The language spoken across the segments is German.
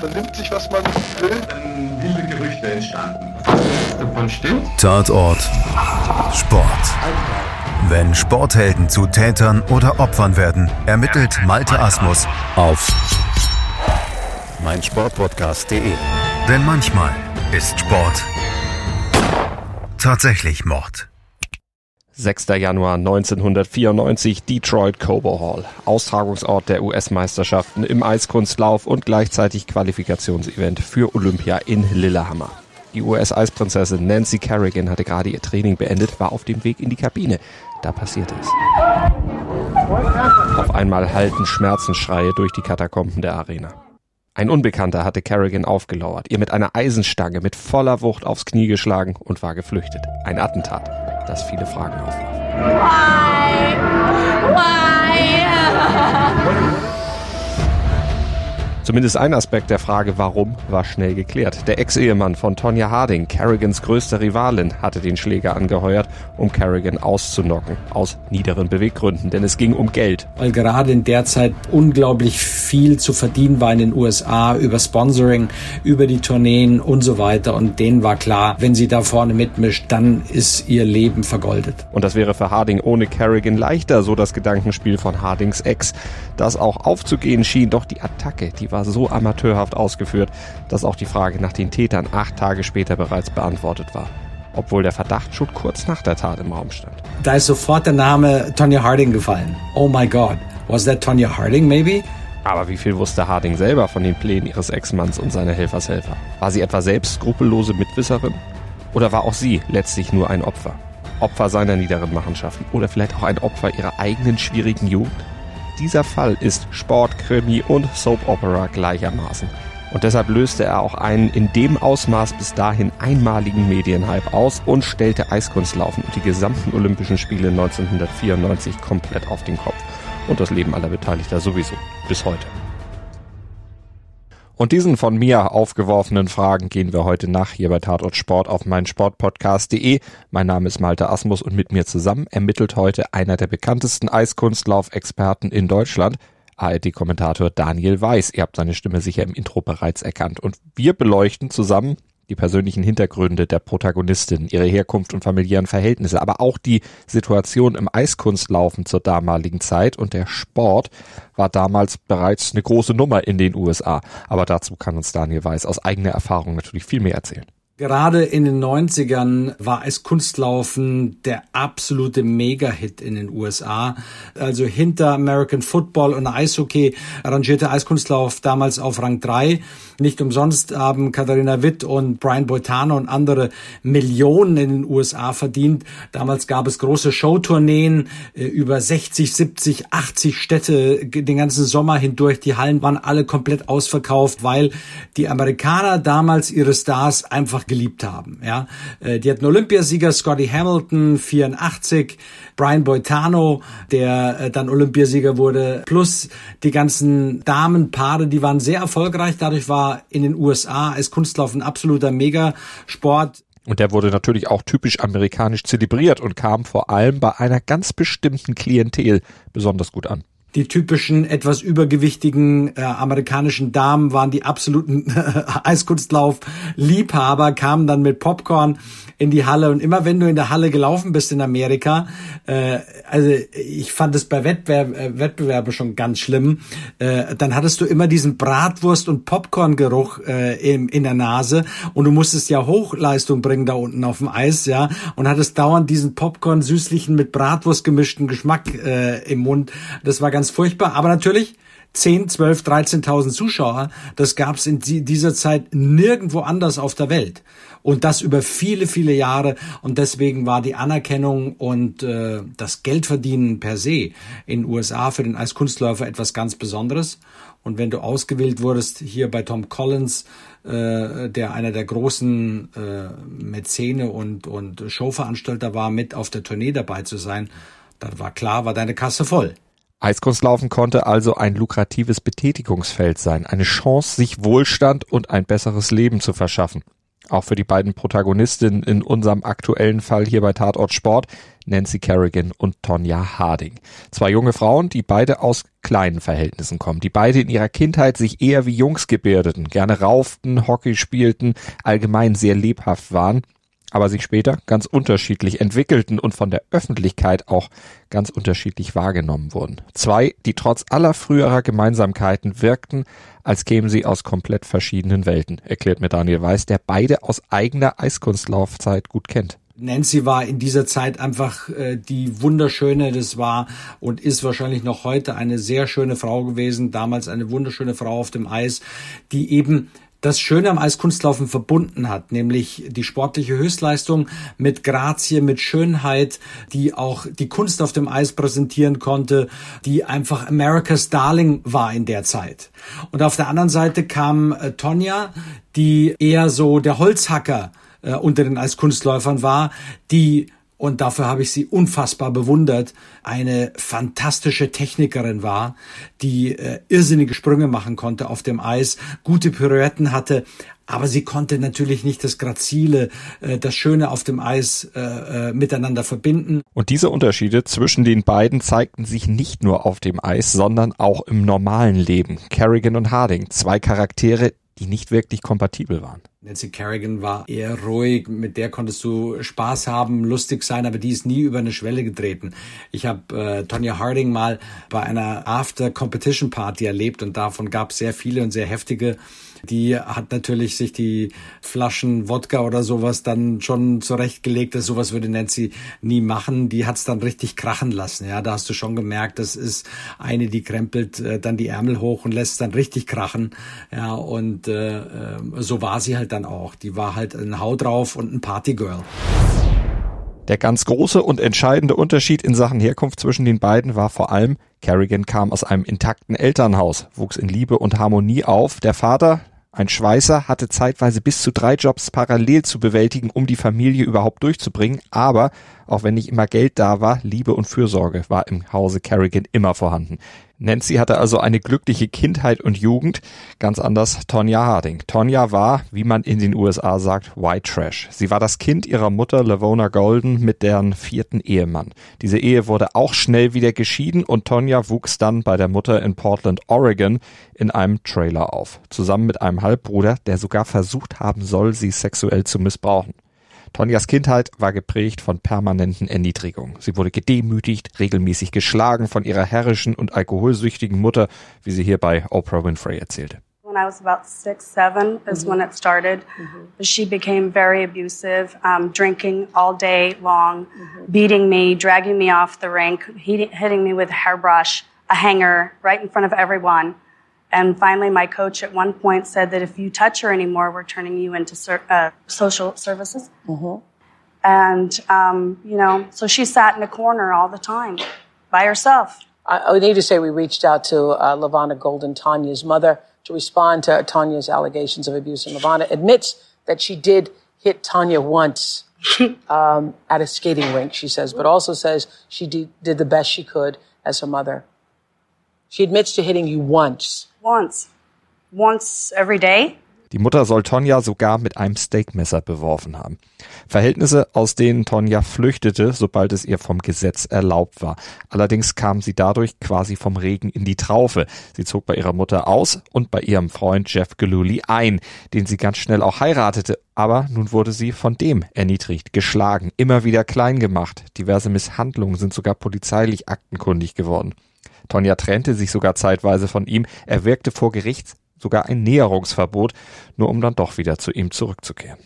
Man nimmt sich, was man will. Dann wilde Gerüchte entstanden. Davon stimmt. Tatort Sport. Wenn Sporthelden zu Tätern oder Opfern werden, ermittelt Malte Asmus auf meinsportpodcast.de. Denn manchmal ist Sport tatsächlich Mord. 6. Januar 1994 Detroit Cobo Hall, Austragungsort der US-Meisterschaften im Eiskunstlauf und gleichzeitig Qualifikationsevent für Olympia in Lillehammer. Die US-Eisprinzessin Nancy Kerrigan hatte gerade ihr Training beendet, war auf dem Weg in die Kabine. Da passierte es. Auf einmal hallten Schmerzensschreie durch die Katakomben der Arena. Ein Unbekannter hatte Kerrigan aufgelauert, ihr mit einer Eisenstange mit voller Wucht aufs Knie geschlagen und war geflüchtet. Ein Attentat, das viele Fragen aufwarf. Why? Why? Zumindest ein Aspekt der Frage warum war schnell geklärt. Der Ex-Ehemann von Tonya Harding, Kerrigans größte Rivalin, hatte den Schläger angeheuert, um Kerrigan auszunocken. Aus niederen Beweggründen, denn es ging um Geld. Weil gerade in der Zeit unglaublich viel zu verdienen war in den USA über Sponsoring, über die Tourneen und so weiter. Und denen war klar, wenn sie da vorne mitmischt, dann ist ihr Leben vergoldet. Und das wäre für Harding ohne Kerrigan leichter, so das Gedankenspiel von Hardings Ex. Das auch aufzugehen schien, doch die Attacke, die war so amateurhaft ausgeführt, dass auch die Frage nach den Tätern acht Tage später bereits beantwortet war. Obwohl der Verdacht schon kurz nach der Tat im Raum stand. Da ist sofort der Name Tonya Harding gefallen. Oh my God. Was that Tonya Harding maybe? Aber wie viel wusste Harding selber von den Plänen ihres Ex-Manns und seiner Helfershelfer? War sie etwa selbst skrupellose Mitwisserin? Oder war auch sie letztlich nur ein Opfer? Opfer seiner niederen Machenschaften oder vielleicht auch ein Opfer ihrer eigenen schwierigen Jugend? Dieser Fall ist Sport, Krimi und Soap Opera gleichermaßen. Und deshalb löste er auch einen in dem Ausmaß bis dahin einmaligen Medienhype aus und stellte Eiskunstlaufen und die gesamten Olympischen Spiele 1994 komplett auf den Kopf. Und das Leben aller Beteiligter sowieso. Bis heute. Und diesen von mir aufgeworfenen Fragen gehen wir heute nach hier bei Tatort Sport auf meinsportpodcast.de. Mein Name ist Malte Asmus und mit mir zusammen ermittelt heute einer der bekanntesten Eiskunstlaufexperten in Deutschland, ARD-Kommentator Daniel Weiß. Ihr habt seine Stimme sicher im Intro bereits erkannt. Und wir beleuchten zusammen die persönlichen Hintergründe der Protagonistin, ihre Herkunft und familiären Verhältnisse, aber auch die Situation im Eiskunstlaufen zur damaligen Zeit und der Sport war damals bereits eine große Nummer in den USA. Aber dazu kann uns Daniel Weiß aus eigener Erfahrung natürlich viel mehr erzählen. Gerade in den 90ern war Eiskunstlaufen der absolute Mega-Hit in den USA. Also hinter American Football und Eishockey rangierte Eiskunstlauf damals auf Rang 3. Nicht umsonst haben Katharina Witt und Brian Boitano und andere Millionen in den USA verdient. Damals gab es große Showtourneen äh, über 60, 70, 80 Städte den ganzen Sommer hindurch. Die Hallen waren alle komplett ausverkauft, weil die Amerikaner damals ihre Stars einfach geliebt haben. Ja, äh, die hatten Olympiasieger Scotty Hamilton 84, Brian Boitano, der äh, dann Olympiasieger wurde, plus die ganzen Damenpaare, die waren sehr erfolgreich. Dadurch war in den USA als Kunstlauf ein absoluter Megasport. Und der wurde natürlich auch typisch amerikanisch zelebriert und kam vor allem bei einer ganz bestimmten Klientel besonders gut an. Die typischen etwas übergewichtigen äh, amerikanischen Damen waren die absoluten Eiskunstlauf-Liebhaber, kamen dann mit Popcorn in die Halle. Und immer wenn du in der Halle gelaufen bist in Amerika, äh, also ich fand es bei Wettbewerb, äh, Wettbewerben schon ganz schlimm, äh, dann hattest du immer diesen Bratwurst- und Popcorn-Geruch äh, in, in der Nase. Und du musstest ja Hochleistung bringen da unten auf dem Eis, ja, und hattest dauernd diesen Popcorn-süßlichen mit Bratwurst gemischten Geschmack äh, im Mund. Das war ganz furchtbar, aber natürlich 10, 12, 13.000 Zuschauer, das gab es in dieser Zeit nirgendwo anders auf der Welt. Und das über viele, viele Jahre. Und deswegen war die Anerkennung und äh, das Geldverdienen per se in den USA für den Eiskunstläufer etwas ganz Besonderes. Und wenn du ausgewählt wurdest hier bei Tom Collins, äh, der einer der großen äh, Mäzene und, und Showveranstalter war, mit auf der Tournee dabei zu sein, dann war klar, war deine Kasse voll. Eiskunstlaufen konnte also ein lukratives Betätigungsfeld sein, eine Chance, sich Wohlstand und ein besseres Leben zu verschaffen. Auch für die beiden Protagonistinnen in unserem aktuellen Fall hier bei Tatort Sport, Nancy Kerrigan und Tonya Harding. Zwei junge Frauen, die beide aus kleinen Verhältnissen kommen, die beide in ihrer Kindheit sich eher wie Jungs gebärdeten, gerne rauften, Hockey spielten, allgemein sehr lebhaft waren aber sich später ganz unterschiedlich entwickelten und von der Öffentlichkeit auch ganz unterschiedlich wahrgenommen wurden. Zwei, die trotz aller früherer Gemeinsamkeiten wirkten, als kämen sie aus komplett verschiedenen Welten, erklärt mir Daniel Weiß, der beide aus eigener Eiskunstlaufzeit gut kennt. Nancy war in dieser Zeit einfach äh, die wunderschöne, das war und ist wahrscheinlich noch heute eine sehr schöne Frau gewesen, damals eine wunderschöne Frau auf dem Eis, die eben das Schöne am Eiskunstlaufen verbunden hat, nämlich die sportliche Höchstleistung mit Grazie, mit Schönheit, die auch die Kunst auf dem Eis präsentieren konnte, die einfach America's Darling war in der Zeit. Und auf der anderen Seite kam äh, Tonja, die eher so der Holzhacker äh, unter den Eiskunstläufern war, die und dafür habe ich sie unfassbar bewundert, eine fantastische Technikerin war, die äh, irrsinnige Sprünge machen konnte auf dem Eis, gute Pirouetten hatte, aber sie konnte natürlich nicht das Grazile, äh, das Schöne auf dem Eis äh, äh, miteinander verbinden. Und diese Unterschiede zwischen den beiden zeigten sich nicht nur auf dem Eis, sondern auch im normalen Leben. Kerrigan und Harding, zwei Charaktere, die nicht wirklich kompatibel waren. Nancy Kerrigan war eher ruhig, mit der konntest du Spaß haben, lustig sein, aber die ist nie über eine Schwelle getreten. Ich habe äh, Tonya Harding mal bei einer After-Competition-Party erlebt und davon gab es sehr viele und sehr heftige. Die hat natürlich sich die Flaschen Wodka oder sowas dann schon zurechtgelegt. dass sowas würde Nancy nie machen. Die hat's dann richtig krachen lassen. Ja, da hast du schon gemerkt, das ist eine, die krempelt äh, dann die Ärmel hoch und lässt dann richtig krachen. Ja, und äh, äh so war sie halt dann auch. Die war halt ein Hau drauf und ein Partygirl. Der ganz große und entscheidende Unterschied in Sachen Herkunft zwischen den beiden war vor allem, Kerrigan kam aus einem intakten Elternhaus, wuchs in Liebe und Harmonie auf. Der Vater, ein Schweißer, hatte zeitweise bis zu drei Jobs parallel zu bewältigen, um die Familie überhaupt durchzubringen. Aber auch wenn nicht immer Geld da war, Liebe und Fürsorge war im Hause Kerrigan immer vorhanden. Nancy hatte also eine glückliche Kindheit und Jugend, ganz anders Tonya Harding. Tonya war, wie man in den USA sagt, White Trash. Sie war das Kind ihrer Mutter Lavona Golden mit deren vierten Ehemann. Diese Ehe wurde auch schnell wieder geschieden und Tonya wuchs dann bei der Mutter in Portland, Oregon in einem Trailer auf, zusammen mit einem Halbbruder, der sogar versucht haben soll, sie sexuell zu missbrauchen. Tonjas Kindheit war geprägt von permanenten Erniedrigungen. Sie wurde gedemütigt, regelmäßig geschlagen von ihrer herrischen und alkoholsüchtigen Mutter, wie sie hier bei Oprah Winfrey erzählte. When I was about six, seven is when it started. She became very abusive, um, drinking all day long, beating me, dragging me off the rink, hitting me with a hairbrush, a hanger right in front of everyone. And finally, my coach at one point said that if you touch her anymore, we're turning you into ser- uh, social services. Mm-hmm. And, um, you know, so she sat in a corner all the time by herself. I, need to say we reached out to uh, Lavana Golden, Tanya's mother, to respond to Tanya's allegations of abuse. And Lavana admits that she did hit Tanya once um, at a skating rink, she says, but also says she did, did the best she could as her mother. She admits to hitting you once. Once. Once every day. Die Mutter soll Tonja sogar mit einem Steakmesser beworfen haben. Verhältnisse, aus denen Tonja flüchtete, sobald es ihr vom Gesetz erlaubt war. Allerdings kam sie dadurch quasi vom Regen in die Traufe. Sie zog bei ihrer Mutter aus und bei ihrem Freund Jeff Geluli ein, den sie ganz schnell auch heiratete. Aber nun wurde sie von dem erniedrigt, geschlagen, immer wieder klein gemacht. Diverse Misshandlungen sind sogar polizeilich aktenkundig geworden. Tonja trennte sich sogar zeitweise von ihm. Er wirkte vor Gericht sogar ein Näherungsverbot, nur um dann doch wieder zu ihm zurückzukehren.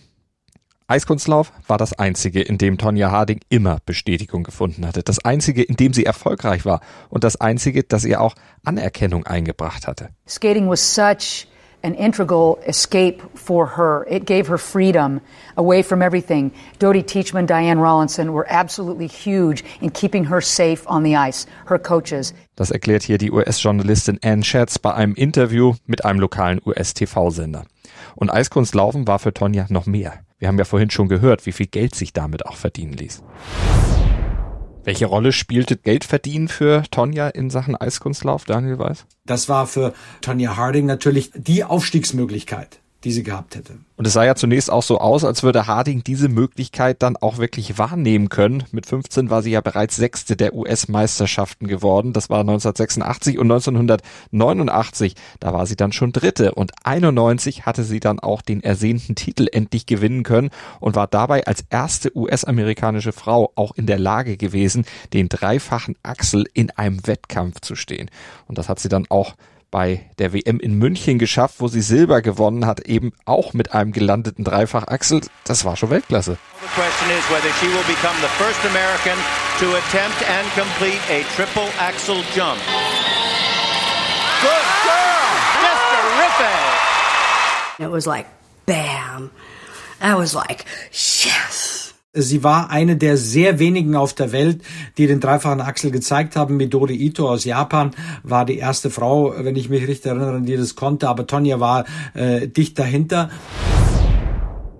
Eiskunstlauf war das einzige, in dem Tonja Harding immer Bestätigung gefunden hatte. Das einzige, in dem sie erfolgreich war. Und das einzige, das ihr auch Anerkennung eingebracht hatte. Skating was such an integral escape for her. It gave her freedom away from everything. Dodie Teachman, Diane Rollinson were absolutely huge in keeping her safe on the ice, her coaches. Das erklärt hier die US-Journalistin Ann Schatz bei einem Interview mit einem lokalen US-TV-Sender. Und Eiskunstlaufen war für Tonja noch mehr. Wir haben ja vorhin schon gehört, wie viel Geld sich damit auch verdienen ließ. Welche Rolle spielte Geldverdienen für Tonja in Sachen Eiskunstlauf, Daniel Weiß? Das war für Tonja Harding natürlich die Aufstiegsmöglichkeit die sie gehabt hätte. Und es sah ja zunächst auch so aus, als würde Harding diese Möglichkeit dann auch wirklich wahrnehmen können. Mit 15 war sie ja bereits Sechste der US-Meisterschaften geworden. Das war 1986 und 1989, da war sie dann schon Dritte. Und 91 hatte sie dann auch den ersehnten Titel endlich gewinnen können und war dabei als erste US-amerikanische Frau auch in der Lage gewesen, den dreifachen Achsel in einem Wettkampf zu stehen. Und das hat sie dann auch bei der WM in München geschafft, wo sie Silber gewonnen hat, eben auch mit einem gelandeten Dreifachachsel. Das war schon Weltklasse. The question is whether she will become the first American to attempt and complete a triple axel jump. Good girl! Just terrific! It was like, bam. I was like, yes. Sie war eine der sehr wenigen auf der Welt, die den dreifachen Achsel gezeigt haben. Midori Ito aus Japan war die erste Frau, wenn ich mich richtig erinnere, die das konnte. Aber Tonja war äh, dicht dahinter.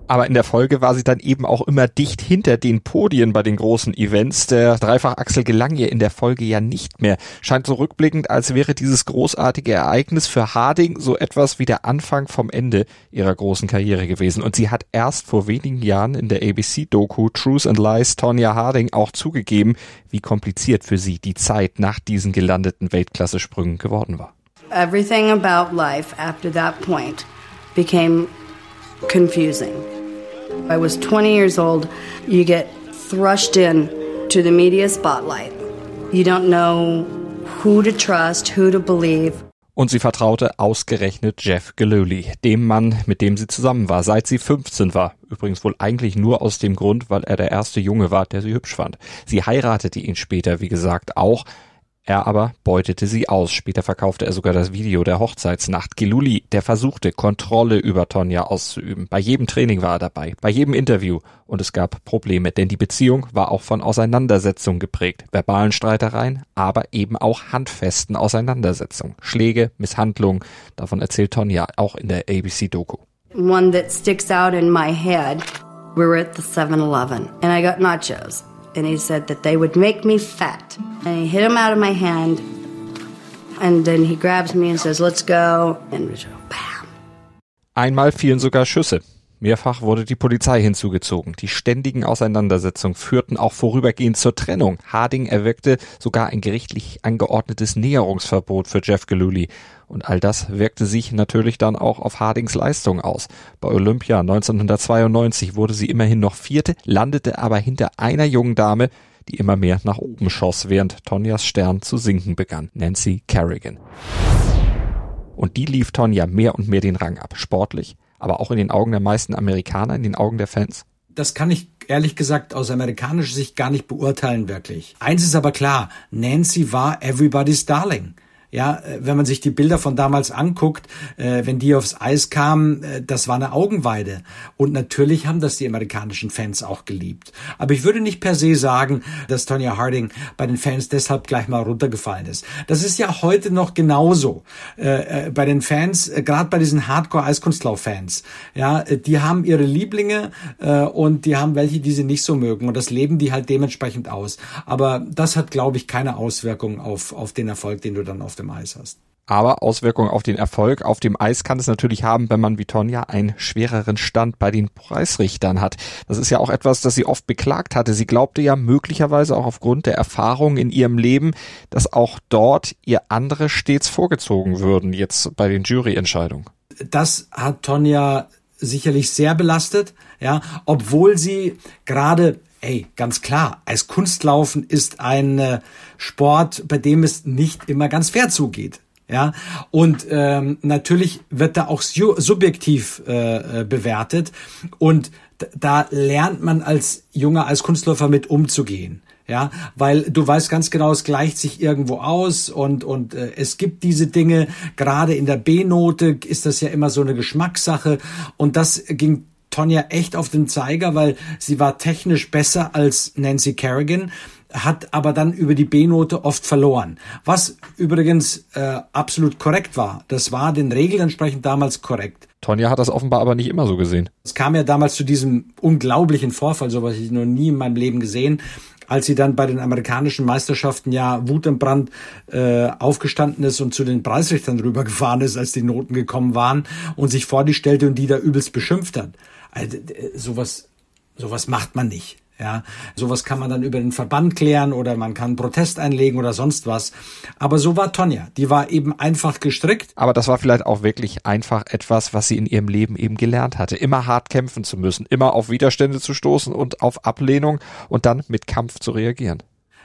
Aber in der Folge war sie dann eben auch immer dicht hinter den Podien bei den großen Events. Der Dreifachachsel gelang ihr in der Folge ja nicht mehr. Scheint so rückblickend, als wäre dieses großartige Ereignis für Harding so etwas wie der Anfang vom Ende ihrer großen Karriere gewesen. Und sie hat erst vor wenigen Jahren in der ABC-Doku Truth and Lies Tonya Harding auch zugegeben, wie kompliziert für sie die Zeit nach diesen gelandeten Weltklasse-Sprüngen geworden war. Everything about life after that point became confusing. I was 20 years old. You get thrust in to the media spotlight. You don't know who to trust, who to believe. Und sie vertraute ausgerechnet Jeff Gillooly, dem Mann, mit dem sie zusammen war, seit sie 15 war. Übrigens wohl eigentlich nur aus dem Grund, weil er der erste Junge war, der sie hübsch fand. Sie heiratete ihn später, wie gesagt, auch. Er aber beutete sie aus. Später verkaufte er sogar das Video der Hochzeitsnacht. Giluli, der versuchte, Kontrolle über Tonja auszuüben. Bei jedem Training war er dabei, bei jedem Interview. Und es gab Probleme, denn die Beziehung war auch von Auseinandersetzungen geprägt. Verbalen Streitereien, aber eben auch handfesten Auseinandersetzungen. Schläge, Misshandlungen. Davon erzählt Tonja auch in der ABC-Doku. One that sticks out in my head. We were at the 7-Eleven and I got nachos. And he said that they would make me fat. And he hit them out of my hand. And then he grabs me and says, let's go. And we go, bam. Einmal fielen sogar Schüsse. Mehrfach wurde die Polizei hinzugezogen. Die ständigen Auseinandersetzungen führten auch vorübergehend zur Trennung. Harding erwirkte sogar ein gerichtlich angeordnetes Näherungsverbot für Jeff Gillooly. Und all das wirkte sich natürlich dann auch auf Hardings Leistung aus. Bei Olympia 1992 wurde sie immerhin noch Vierte, landete aber hinter einer jungen Dame, die immer mehr nach oben schoss, während Tonjas Stern zu sinken begann, Nancy Kerrigan. Und die lief Tonja mehr und mehr den Rang ab, sportlich, aber auch in den Augen der meisten Amerikaner, in den Augen der Fans. Das kann ich ehrlich gesagt aus amerikanischer Sicht gar nicht beurteilen wirklich. Eins ist aber klar, Nancy war everybody's darling. Ja, äh, wenn man sich die Bilder von damals anguckt, äh, wenn die aufs Eis kamen, äh, das war eine Augenweide. Und natürlich haben das die amerikanischen Fans auch geliebt. Aber ich würde nicht per se sagen, dass Tonya Harding bei den Fans deshalb gleich mal runtergefallen ist. Das ist ja heute noch genauso. Äh, äh bei den Fans, äh, gerade bei diesen Hardcore-Eiskunstlauf-Fans, ja, die haben ihre Lieblinge und die haben welche, die sie nicht so mögen. Und das leben die halt dementsprechend aus. Aber das hat, glaube ich, keine Auswirkung auf, auf den Erfolg, den du dann auf dem Eis hast. Aber Auswirkungen auf den Erfolg auf dem Eis kann es natürlich haben, wenn man wie Tonja einen schwereren Stand bei den Preisrichtern hat. Das ist ja auch etwas, das sie oft beklagt hatte. Sie glaubte ja möglicherweise auch aufgrund der Erfahrung in ihrem Leben, dass auch dort ihr andere stets vorgezogen würden, jetzt bei den Juryentscheidungen. Das hat Tonja sicherlich sehr belastet, ja, obwohl sie gerade ey, ganz klar, als Kunstlaufen ist ein äh, Sport, bei dem es nicht immer ganz fair zugeht. Ja, und ähm, natürlich wird da auch subjektiv äh, äh, bewertet und da lernt man als junger, als Kunstläufer mit umzugehen. Ja, weil du weißt ganz genau, es gleicht sich irgendwo aus und, und äh, es gibt diese Dinge, gerade in der B-Note ist das ja immer so eine Geschmackssache und das ging Tonja echt auf den Zeiger, weil sie war technisch besser als Nancy Kerrigan, hat aber dann über die B-Note oft verloren. Was übrigens äh, absolut korrekt war. Das war den Regeln entsprechend damals korrekt. Tonja hat das offenbar aber nicht immer so gesehen. Es kam ja damals zu diesem unglaublichen Vorfall, so was ich noch nie in meinem Leben gesehen, als sie dann bei den amerikanischen Meisterschaften ja wutentbrannt äh, aufgestanden ist und zu den Preisrichtern rübergefahren ist, als die Noten gekommen waren und sich vor die stellte und die da übelst beschimpft hat. Also, sowas, sowas macht man nicht. Ja, sowas kann man dann über den Verband klären oder man kann Protest einlegen oder sonst was. Aber so war Tonja. Die war eben einfach gestrickt. Aber das war vielleicht auch wirklich einfach etwas, was sie in ihrem Leben eben gelernt hatte. Immer hart kämpfen zu müssen, immer auf Widerstände zu stoßen und auf Ablehnung und dann mit Kampf zu reagieren.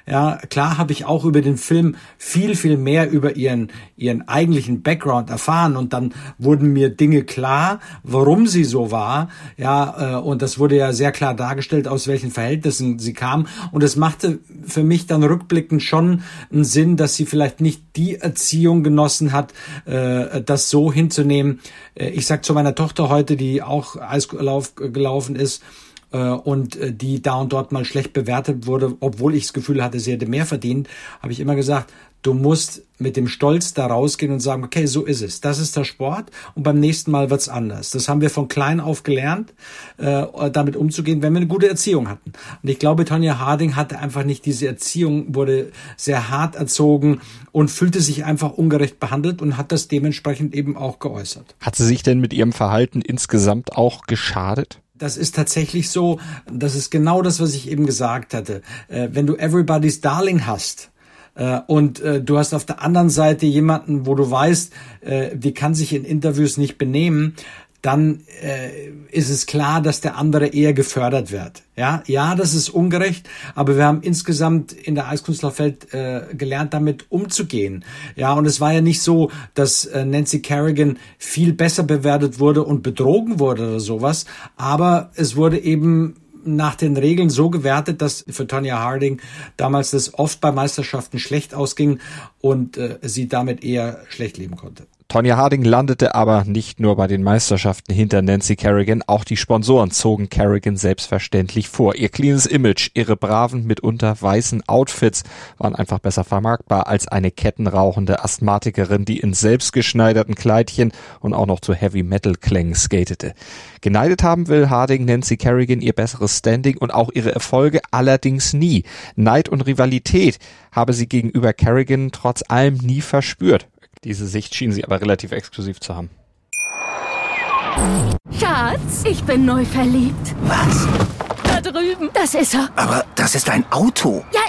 Ja, klar habe ich auch über den Film viel, viel mehr über ihren, ihren eigentlichen Background erfahren und dann wurden mir Dinge klar, warum sie so war. Ja, äh, und das wurde ja sehr klar dargestellt, aus welchen Verhältnissen sie kam. Und es machte für mich dann rückblickend schon einen Sinn, dass sie vielleicht nicht die Erziehung genossen hat, äh, das so hinzunehmen. Äh, ich sag zu meiner Tochter heute, die auch Eislauf gelaufen ist, äh, und äh, die da und dort mal schlecht bewertet wurde, obwohl ich das Gefühl hatte, sie hätte mehr verdient, habe ich immer gesagt, du musst mit dem Stolz da rausgehen und sagen, okay, so ist es. Das ist der Sport und beim nächsten Mal wird's anders. Das haben wir von klein auf gelernt, äh, damit umzugehen, wenn wir eine gute Erziehung hatten. Und ich glaube, Tonja Harding hatte einfach nicht diese Erziehung, wurde sehr hart erzogen und fühlte sich einfach ungerecht behandelt und hat das dementsprechend eben auch geäußert. Hat sie sich denn mit ihrem Verhalten insgesamt auch geschadet? Das ist tatsächlich so, das ist genau das, was ich eben gesagt hatte. Äh, wenn du Everybody's Darling hast, äh, und äh, du hast auf der anderen Seite jemanden, wo du weißt, äh, die kann sich in Interviews nicht benehmen, dann äh, ist es klar, dass der andere eher gefördert wird. Ja, ja, das ist ungerecht, aber wir haben insgesamt in der Eiskunstlaufwelt äh, gelernt, damit umzugehen. Ja, und es war ja nicht so, dass äh, Nancy Kerrigan viel besser bewertet wurde und betrogen wurde oder sowas, aber es wurde eben nach den Regeln so gewertet, dass für Tonya Harding damals das oft bei Meisterschaften schlecht ausging und äh, sie damit eher schlecht leben konnte. Tonya Harding landete aber nicht nur bei den Meisterschaften hinter Nancy Kerrigan, auch die Sponsoren zogen Kerrigan selbstverständlich vor. Ihr cleanes Image, ihre braven, mitunter weißen Outfits waren einfach besser vermarktbar als eine kettenrauchende Asthmatikerin, die in selbstgeschneiderten Kleidchen und auch noch zu Heavy Metal Klängen skatete. Geneidet haben will Harding Nancy Kerrigan ihr besseres Standing und auch ihre Erfolge allerdings nie. Neid und Rivalität habe sie gegenüber Kerrigan trotz allem nie verspürt. Diese Sicht schien sie aber relativ exklusiv zu haben. Schatz, ich bin neu verliebt. Was? Da drüben. Das ist er. Aber das ist ein Auto. Ja,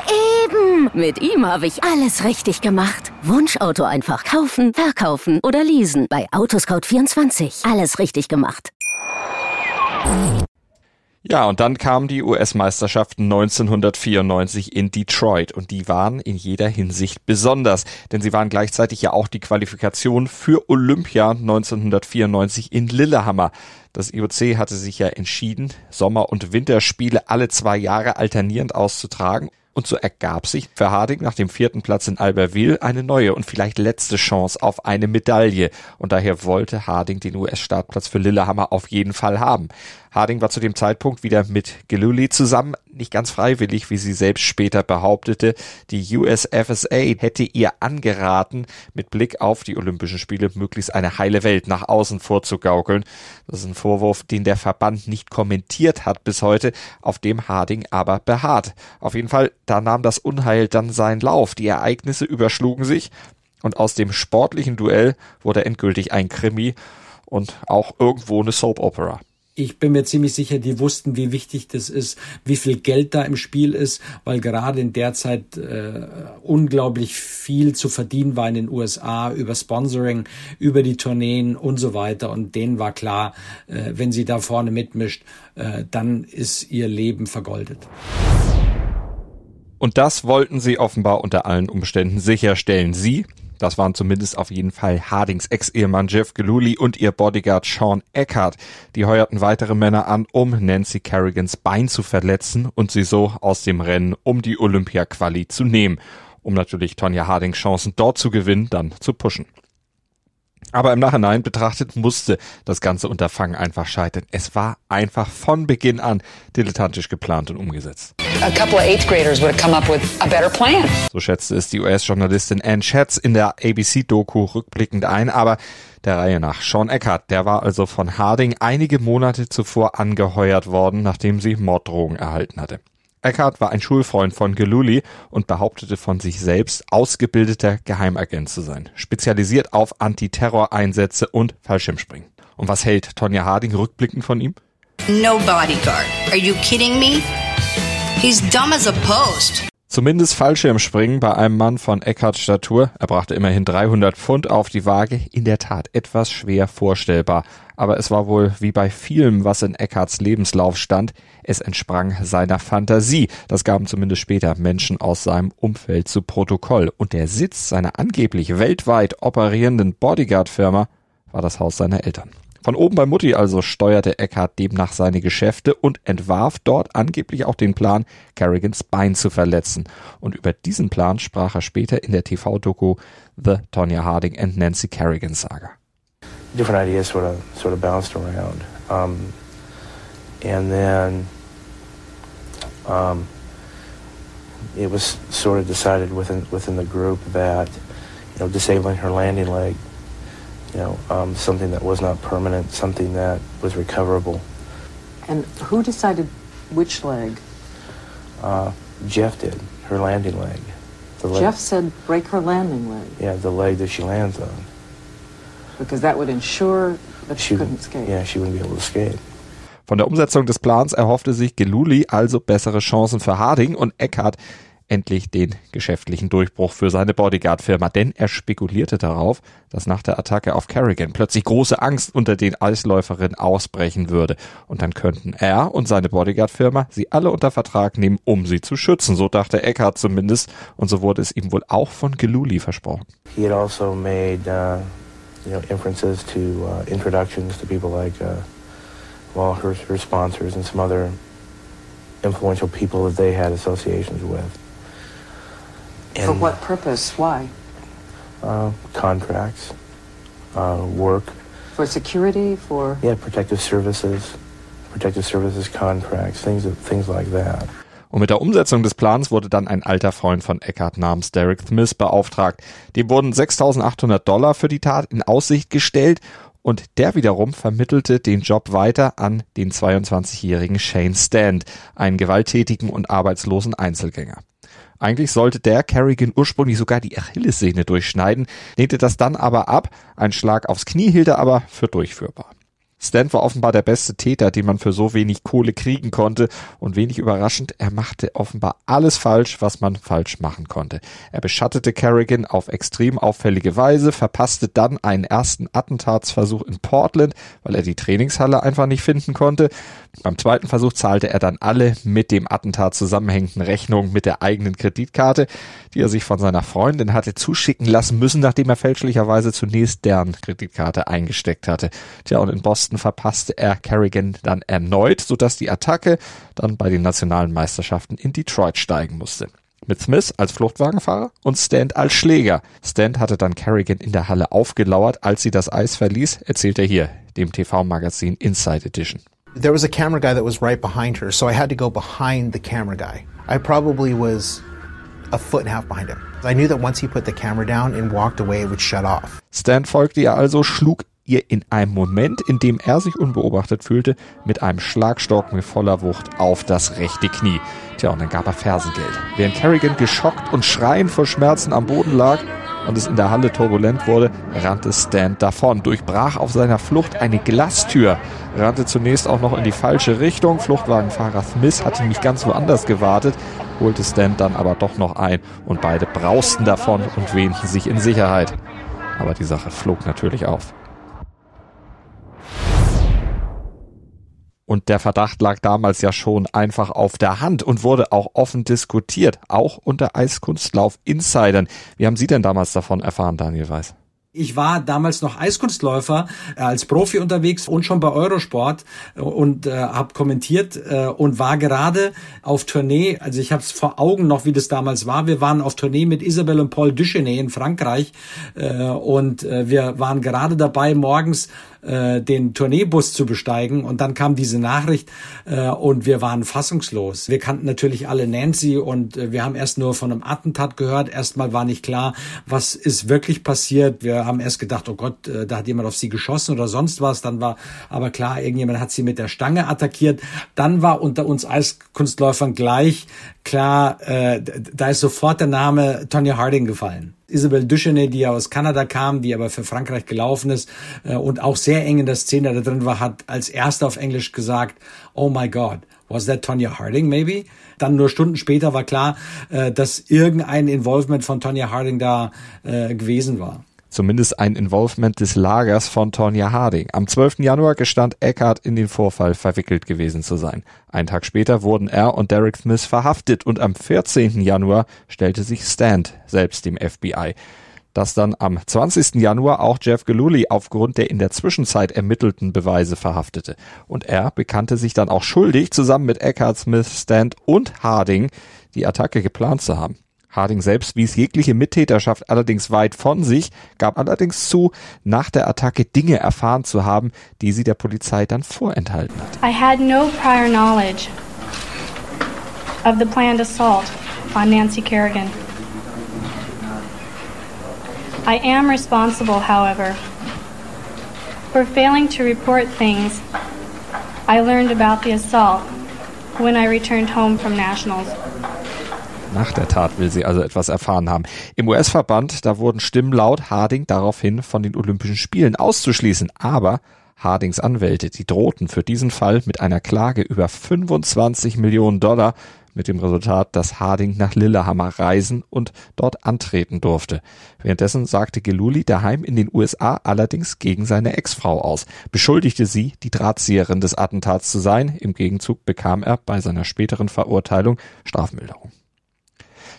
eben. Mit ihm habe ich alles richtig gemacht. Wunschauto einfach kaufen, verkaufen oder leasen. Bei Autoscout24. Alles richtig gemacht. Ja, und dann kamen die US-Meisterschaften 1994 in Detroit und die waren in jeder Hinsicht besonders, denn sie waren gleichzeitig ja auch die Qualifikation für Olympia 1994 in Lillehammer. Das IOC hatte sich ja entschieden, Sommer- und Winterspiele alle zwei Jahre alternierend auszutragen und so ergab sich für Harding nach dem vierten Platz in Albertville eine neue und vielleicht letzte Chance auf eine Medaille. Und daher wollte Harding den US-Startplatz für Lillehammer auf jeden Fall haben. Harding war zu dem Zeitpunkt wieder mit Geluli zusammen, nicht ganz freiwillig, wie sie selbst später behauptete. Die USFSA hätte ihr angeraten, mit Blick auf die Olympischen Spiele möglichst eine heile Welt nach außen vorzugaukeln. Das ist ein Vorwurf, den der Verband nicht kommentiert hat bis heute, auf dem Harding aber beharrt. Auf jeden Fall, da nahm das Unheil dann seinen Lauf. Die Ereignisse überschlugen sich und aus dem sportlichen Duell wurde endgültig ein Krimi und auch irgendwo eine Soap Opera ich bin mir ziemlich sicher, die wussten, wie wichtig das ist, wie viel Geld da im Spiel ist, weil gerade in der Zeit äh, unglaublich viel zu verdienen war in den USA über Sponsoring, über die Tourneen und so weiter. Und denen war klar, äh, wenn sie da vorne mitmischt, äh, dann ist ihr Leben vergoldet. Und das wollten sie offenbar unter allen Umständen sicherstellen. Sie, das waren zumindest auf jeden Fall Hardings Ex-Ehemann Jeff Geluli und ihr Bodyguard Sean Eckhart. Die heuerten weitere Männer an, um Nancy Kerrigans Bein zu verletzen und sie so aus dem Rennen um die Olympia-Quali zu nehmen, um natürlich Tonja Hardings Chancen dort zu gewinnen, dann zu pushen. Aber im Nachhinein betrachtet musste das ganze Unterfangen einfach scheitern. Es war einfach von Beginn an dilettantisch geplant und umgesetzt. So schätzte es die US-Journalistin Ann Schatz in der ABC-Doku rückblickend ein, aber der Reihe nach. Sean Eckhart, der war also von Harding einige Monate zuvor angeheuert worden, nachdem sie Morddrohungen erhalten hatte. Eckhart war ein Schulfreund von Geluli und behauptete von sich selbst, ausgebildeter Geheimagent zu sein, spezialisiert auf Antiterroreinsätze und Fallschirmspringen. Und was hält Tonja Harding rückblickend von ihm? No bodyguard. Are you kidding me? He's dumb as a post. Zumindest Fallschirmspringen bei einem Mann von Eckharts Statur, er brachte immerhin 300 Pfund auf die Waage, in der Tat etwas schwer vorstellbar. Aber es war wohl wie bei vielem, was in Eckharts Lebenslauf stand, es entsprang seiner Fantasie. Das gaben zumindest später Menschen aus seinem Umfeld zu Protokoll. Und der Sitz seiner angeblich weltweit operierenden Bodyguard-Firma war das Haus seiner Eltern. Von oben bei Mutti also steuerte Eckhart demnach seine Geschäfte und entwarf dort angeblich auch den Plan, Kerrigans Bein zu verletzen. Und über diesen Plan sprach er später in der TV-Doku The Tonya Harding and Nancy Kerrigan Saga. Different ideas sort of sort of bounced around, um, and then um, it was sort of decided within within the group that you know disabling her landing leg you know, um, something that was not permanent, something that was recoverable. And who decided which leg? Uh, Jeff did, her landing leg. leg. Jeff said break her landing leg. Yeah, the leg that she lands on. Because that would ensure that she, she couldn't escape. Yeah, she wouldn't be able to escape. Von der Umsetzung des Plans erhoffte sich Geluli also bessere Chancen für Harding und Eckhart endlich den geschäftlichen Durchbruch für seine Bodyguard-Firma, denn er spekulierte darauf, dass nach der Attacke auf Kerrigan plötzlich große Angst unter den Eisläuferinnen ausbrechen würde. Und dann könnten er und seine Bodyguard-Firma sie alle unter Vertrag nehmen, um sie zu schützen, so dachte Eckhart zumindest. Und so wurde es ihm wohl auch von Geluli versprochen. He had also made uh, you know, inferences to uh, introductions to people like uh, well, her, her sponsors and some other influential people that they had associations with. For what purpose? Why? Uh, contracts, uh, work. For security, for yeah, protective services, protective services contracts, things things like that. Und mit der Umsetzung des Plans wurde dann ein alter Freund von Eckhart namens Derek Smith beauftragt. Dem wurden 6.800 Dollar für die Tat in Aussicht gestellt und der wiederum vermittelte den Job weiter an den 22-jährigen Shane Stand, einen gewalttätigen und arbeitslosen Einzelgänger. Eigentlich sollte der Kerrigan ursprünglich sogar die Achillessehne durchschneiden, lehnte das dann aber ab. Ein Schlag aufs Knie hielt er aber für durchführbar. Stan war offenbar der beste Täter, den man für so wenig Kohle kriegen konnte und wenig überraschend, er machte offenbar alles falsch, was man falsch machen konnte. Er beschattete Kerrigan auf extrem auffällige Weise, verpasste dann einen ersten Attentatsversuch in Portland, weil er die Trainingshalle einfach nicht finden konnte. Beim zweiten Versuch zahlte er dann alle mit dem Attentat zusammenhängenden Rechnungen mit der eigenen Kreditkarte, die er sich von seiner Freundin hatte zuschicken lassen müssen, nachdem er fälschlicherweise zunächst deren Kreditkarte eingesteckt hatte. Tja, und in Boston verpasste er Kerrigan dann erneut, sodass die Attacke dann bei den nationalen Meisterschaften in Detroit steigen musste mit Smith als Fluchtwagenfahrer und Stant als Schläger. Stant hatte dann Kerrigan in der Halle aufgelauert, als sie das Eis verließ, erzählt er hier, dem TV-Magazin Inside Edition. There was a camera guy that was right behind her, so I had to go behind the camera guy. I probably was a foot and a half behind him. I knew that once he put the camera down and walked away, it would shut off. Stan folgte ihr also, schlug ihr in einem Moment, in dem er sich unbeobachtet fühlte, mit einem Schlagstock mit voller Wucht auf das rechte Knie. Tja, und dann gab er Fersengeld. Während Kerrigan geschockt und schreiend vor Schmerzen am Boden lag, und es in der Halle turbulent wurde, rannte Stan davon, durchbrach auf seiner Flucht eine Glastür, rannte zunächst auch noch in die falsche Richtung. Fluchtwagenfahrer Smith hatte mich ganz woanders gewartet, holte Stan dann aber doch noch ein und beide brausten davon und wähnten sich in Sicherheit. Aber die Sache flog natürlich auf. Und der Verdacht lag damals ja schon einfach auf der Hand und wurde auch offen diskutiert, auch unter Eiskunstlauf-Insidern. Wie haben Sie denn damals davon erfahren, Daniel Weiß? Ich war damals noch Eiskunstläufer äh, als Profi unterwegs und schon bei Eurosport äh, und äh, habe kommentiert äh, und war gerade auf Tournee. Also ich habe es vor Augen noch, wie das damals war. Wir waren auf Tournee mit Isabelle und Paul Duchenet in Frankreich äh, und äh, wir waren gerade dabei, morgens äh, den Tourneebus zu besteigen. Und dann kam diese Nachricht äh, und wir waren fassungslos. Wir kannten natürlich alle Nancy und äh, wir haben erst nur von einem Attentat gehört. Erstmal war nicht klar, was ist wirklich passiert. Wir haben erst gedacht, oh Gott, äh, da hat jemand auf sie geschossen oder sonst was. Dann war aber klar, irgendjemand hat sie mit der Stange attackiert. Dann war unter uns Eiskunstläufern gleich klar, äh, da ist sofort der Name Tonya Harding gefallen. Isabel Duchesne, die ja aus Kanada kam, die aber für Frankreich gelaufen ist äh, und auch sehr eng in der Szene da drin war, hat als erster auf Englisch gesagt, oh my God, was that Tonya Harding maybe? Dann nur Stunden später war klar, äh, dass irgendein Involvement von Tonya Harding da äh, gewesen war zumindest ein Involvement des Lagers von Tonya Harding. Am 12. Januar gestand Eckhart in den Vorfall verwickelt gewesen zu sein. Einen Tag später wurden er und Derek Smith verhaftet und am 14. Januar stellte sich Stand selbst dem FBI. Dass dann am 20. Januar auch Jeff Geluli aufgrund der in der Zwischenzeit ermittelten Beweise verhaftete. Und er bekannte sich dann auch schuldig, zusammen mit Eckhart, Smith, Stand und Harding die Attacke geplant zu haben. Harding selbst wies jegliche Mittäterschaft allerdings weit von sich, gab allerdings zu, nach der Attacke Dinge erfahren zu haben, die sie der Polizei dann vorenthalten hat. I had no prior knowledge of the planned assault on Nancy Kerrigan. I am responsible, however, for failing to report things I learned about the assault when I returned home from Nationals. Nach der Tat will sie also etwas erfahren haben. Im US-Verband, da wurden Stimmen laut, Harding daraufhin von den Olympischen Spielen auszuschließen. Aber Hardings Anwälte, die drohten für diesen Fall mit einer Klage über 25 Millionen Dollar mit dem Resultat, dass Harding nach Lillehammer reisen und dort antreten durfte. Währenddessen sagte Geluli daheim in den USA allerdings gegen seine Ex-Frau aus, beschuldigte sie, die Drahtzieherin des Attentats zu sein. Im Gegenzug bekam er bei seiner späteren Verurteilung Strafmilderung.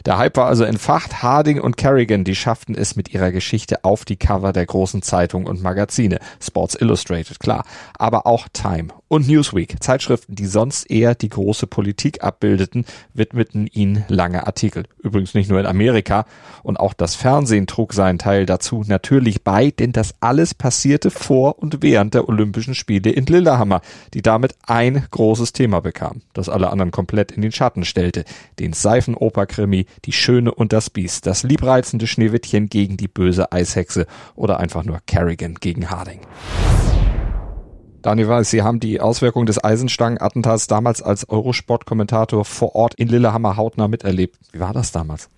Der Hype war also entfacht. Harding und Kerrigan, die schafften es mit ihrer Geschichte auf die Cover der großen Zeitungen und Magazine. Sports Illustrated, klar. Aber auch Time und Newsweek, Zeitschriften, die sonst eher die große Politik abbildeten, widmeten ihnen lange Artikel. Übrigens nicht nur in Amerika. Und auch das Fernsehen trug seinen Teil dazu natürlich bei, denn das alles passierte vor und während der Olympischen Spiele in Lillehammer, die damit ein großes Thema bekam, das alle anderen komplett in den Schatten stellte. Den Seifenoper-Krimi die Schöne und das Biest, das liebreizende Schneewittchen gegen die böse Eishexe oder einfach nur Kerrigan gegen Harding. Daniel Weiß, Sie haben die Auswirkungen des Eisenstangen-Attentats damals als Eurosport-Kommentator vor Ort in Lillehammer hautnah miterlebt. Wie war das damals?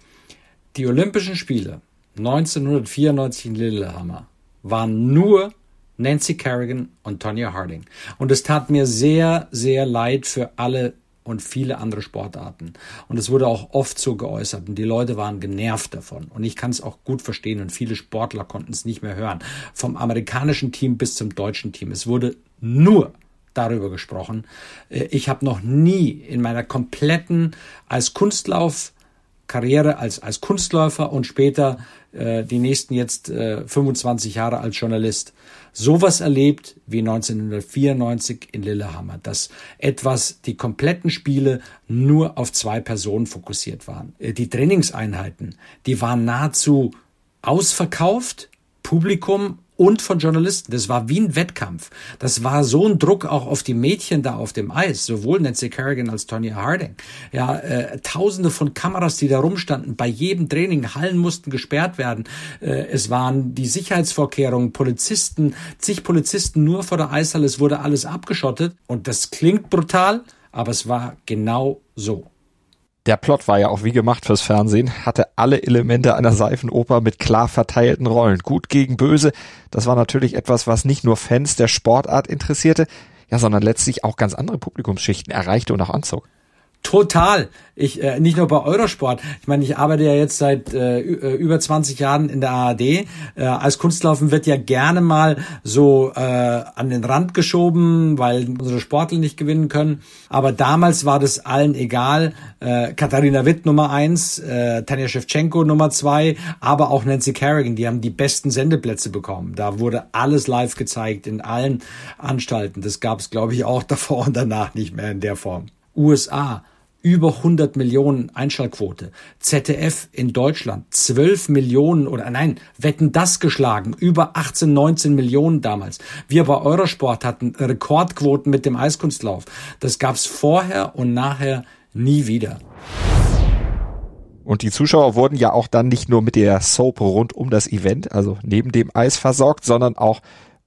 Die Olympischen Spiele 1994 in Lillehammer waren nur Nancy Kerrigan und Tonya Harding. Und es tat mir sehr, sehr leid für alle und viele andere Sportarten. Und es wurde auch oft so geäußert und die Leute waren genervt davon. Und ich kann es auch gut verstehen und viele Sportler konnten es nicht mehr hören. Vom amerikanischen Team bis zum deutschen Team. Es wurde nur darüber gesprochen. Äh, ich habe noch nie in meiner kompletten als Kunstlauf Karriere als, als Kunstläufer und später äh, die nächsten jetzt äh, 25 Jahre als Journalist sowas erlebt wie 1994 in Lillehammer, dass etwas, die kompletten Spiele nur auf zwei Personen fokussiert waren. Äh, die Trainingseinheiten, die waren nahezu ausverkauft, Publikum und von Journalisten. Das war wie ein Wettkampf. Das war so ein Druck auch auf die Mädchen da auf dem Eis, sowohl Nancy Kerrigan als Tonya Harding. Ja, äh, Tausende von Kameras, die da rumstanden. Bei jedem Training Hallen mussten gesperrt werden. Äh, es waren die Sicherheitsvorkehrungen, Polizisten, zig Polizisten nur vor der Eishalle. Es wurde alles abgeschottet. Und das klingt brutal, aber es war genau so. Der Plot war ja auch wie gemacht fürs Fernsehen, hatte alle Elemente einer Seifenoper mit klar verteilten Rollen. Gut gegen böse. Das war natürlich etwas, was nicht nur Fans der Sportart interessierte, ja, sondern letztlich auch ganz andere Publikumsschichten erreichte und auch anzog. Total. Ich äh, nicht nur bei Eurosport. Ich meine, ich arbeite ja jetzt seit äh, äh über 20 Jahren in der ARD. Äh, als Kunstlaufen wird ja gerne mal so äh, an den Rand geschoben, weil unsere Sportler nicht gewinnen können. Aber damals war das allen egal. Äh, Katharina Witt Nummer eins, äh, Tanja Shevchenko Nummer zwei, aber auch Nancy Kerrigan. Die haben die besten Sendeplätze bekommen. Da wurde alles live gezeigt in allen Anstalten. Das gab es, glaube ich, auch davor und danach nicht mehr in der Form. USA über 100 Millionen Einschaltquote. ZDF in Deutschland 12 Millionen oder nein, wetten das geschlagen, über 18, 19 Millionen damals. Wir bei Eurosport hatten Rekordquoten mit dem Eiskunstlauf. Das gab's vorher und nachher nie wieder. Und die Zuschauer wurden ja auch dann nicht nur mit der Soap rund um das Event, also neben dem Eis versorgt, sondern auch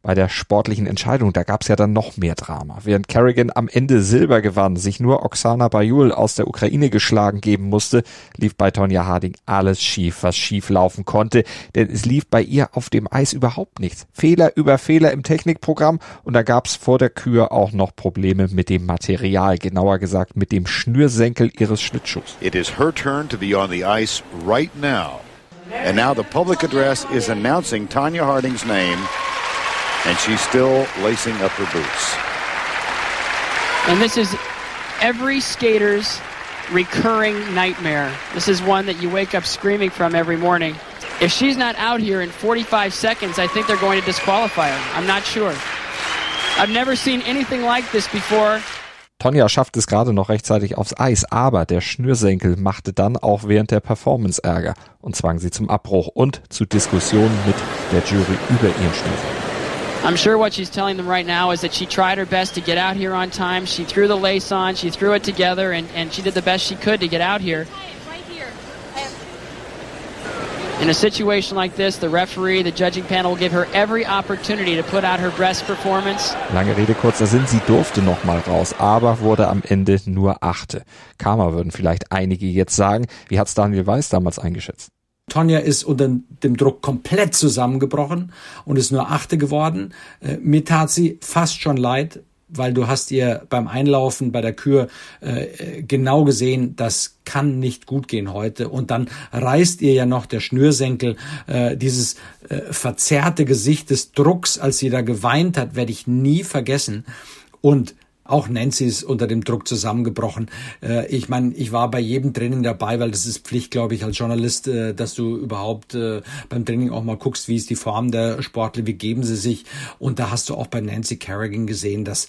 bei der sportlichen Entscheidung, da gab es ja dann noch mehr Drama. Während Kerrigan am Ende Silber gewann, sich nur Oksana Bayul aus der Ukraine geschlagen geben musste, lief bei Tonja Harding alles schief, was schief laufen konnte, denn es lief bei ihr auf dem Eis überhaupt nichts. Fehler über Fehler im Technikprogramm und da gab es vor der Kür auch noch Probleme mit dem Material, genauer gesagt mit dem Schnürsenkel ihres Schlittschuhs. It is her turn to be on the ice right now. And now the public address is announcing Tanya Harding's name and she's still lacing up her boots. And this is every skater's recurring nightmare. This is one that you wake up screaming from every morning. If she's not out here in 45 seconds, I think they're going to disqualify her. I'm not sure. I've never seen anything like this before. Tonja schafft es gerade noch rechtzeitig aufs Eis, aber der Schnürsenkel machte dann auch während der Performance Ärger und zwang sie zum Abbruch und zu Diskussionen mit der Jury über ihren Schnürsenkel. I'm sure what she's telling them right now is that she tried her best to get out here on time. She threw the lace on, she threw it together, and, and she did the best she could to get out here. In a situation like this, the referee, the judging panel will give her every opportunity to put out her best performance. Lange Rede, kurzer Sinn, sie durfte noch mal raus, aber wurde am Ende nur Achte. Karma würden vielleicht einige jetzt sagen. Wie hat's Daniel Weiß damals eingeschätzt? Tonja ist unter dem Druck komplett zusammengebrochen und ist nur Achte geworden. Äh, mir tat sie fast schon leid, weil du hast ihr beim Einlaufen bei der Kür äh, genau gesehen, das kann nicht gut gehen heute. Und dann reißt ihr ja noch der Schnürsenkel, äh, dieses äh, verzerrte Gesicht des Drucks, als sie da geweint hat, werde ich nie vergessen. Und auch Nancy ist unter dem Druck zusammengebrochen. Äh, ich meine, ich war bei jedem Training dabei, weil das ist Pflicht, glaube ich, als Journalist, äh, dass du überhaupt äh, beim Training auch mal guckst, wie ist die Form der Sportler, wie geben sie sich. Und da hast du auch bei Nancy Kerrigan gesehen, dass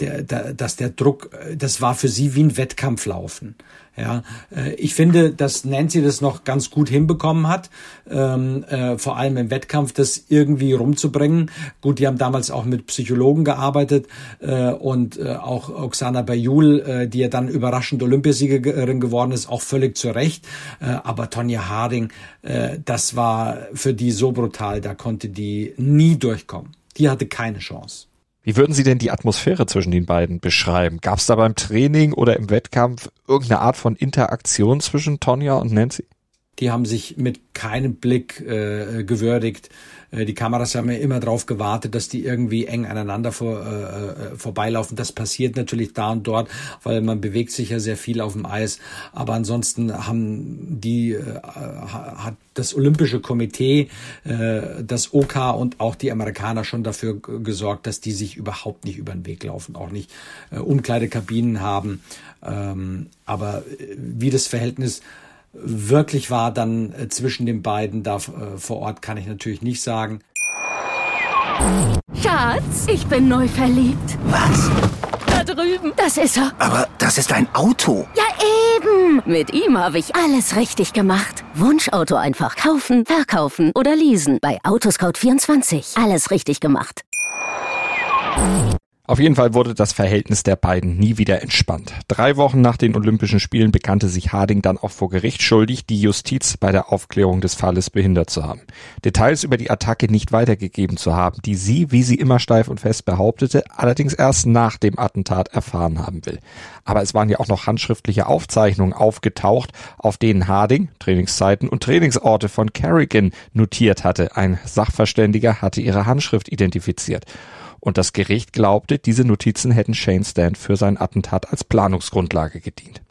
der, der, dass der Druck, das war für sie wie ein Wettkampflaufen. Ja, äh, ich finde, dass Nancy das noch ganz gut hinbekommen hat, ähm, äh, vor allem im Wettkampf das irgendwie rumzubringen. Gut, die haben damals auch mit Psychologen gearbeitet äh, und äh, auch Oksana Bayul, äh, die ja dann überraschend Olympiasiegerin geworden ist, auch völlig zu Recht. Äh, aber Tonja Harding, äh, das war für die so brutal, da konnte die nie durchkommen. Die hatte keine Chance. Wie würden Sie denn die Atmosphäre zwischen den beiden beschreiben? Gab es da beim Training oder im Wettkampf irgendeine Art von Interaktion zwischen Tonja und Nancy? Die haben sich mit keinem Blick äh, gewürdigt. Äh, die Kameras haben ja immer darauf gewartet, dass die irgendwie eng aneinander vor, äh, äh, vorbeilaufen. Das passiert natürlich da und dort, weil man bewegt sich ja sehr viel auf dem Eis. Aber ansonsten haben die, äh, hat das Olympische Komitee, äh, das OK und auch die Amerikaner schon dafür gesorgt, dass die sich überhaupt nicht über den Weg laufen, auch nicht äh, Umkleidekabinen haben. Ähm, aber äh, wie das Verhältnis wirklich war dann äh, zwischen den beiden da äh, vor Ort, kann ich natürlich nicht sagen. Schatz, ich bin neu verliebt. Was? Da drüben. Das ist er. Aber das ist ein Auto. Ja, eben. Mit ihm habe ich alles richtig gemacht. Wunschauto einfach kaufen, verkaufen oder leasen. Bei Autoscout24. Alles richtig gemacht. Auf jeden Fall wurde das Verhältnis der beiden nie wieder entspannt. Drei Wochen nach den Olympischen Spielen bekannte sich Harding dann auch vor Gericht schuldig, die Justiz bei der Aufklärung des Falles behindert zu haben. Details über die Attacke nicht weitergegeben zu haben, die sie, wie sie immer steif und fest behauptete, allerdings erst nach dem Attentat erfahren haben will. Aber es waren ja auch noch handschriftliche Aufzeichnungen aufgetaucht, auf denen Harding Trainingszeiten und Trainingsorte von Kerrigan notiert hatte. Ein Sachverständiger hatte ihre Handschrift identifiziert und das Gericht glaubte, diese Notizen hätten Shane Stand für sein Attentat als Planungsgrundlage gedient.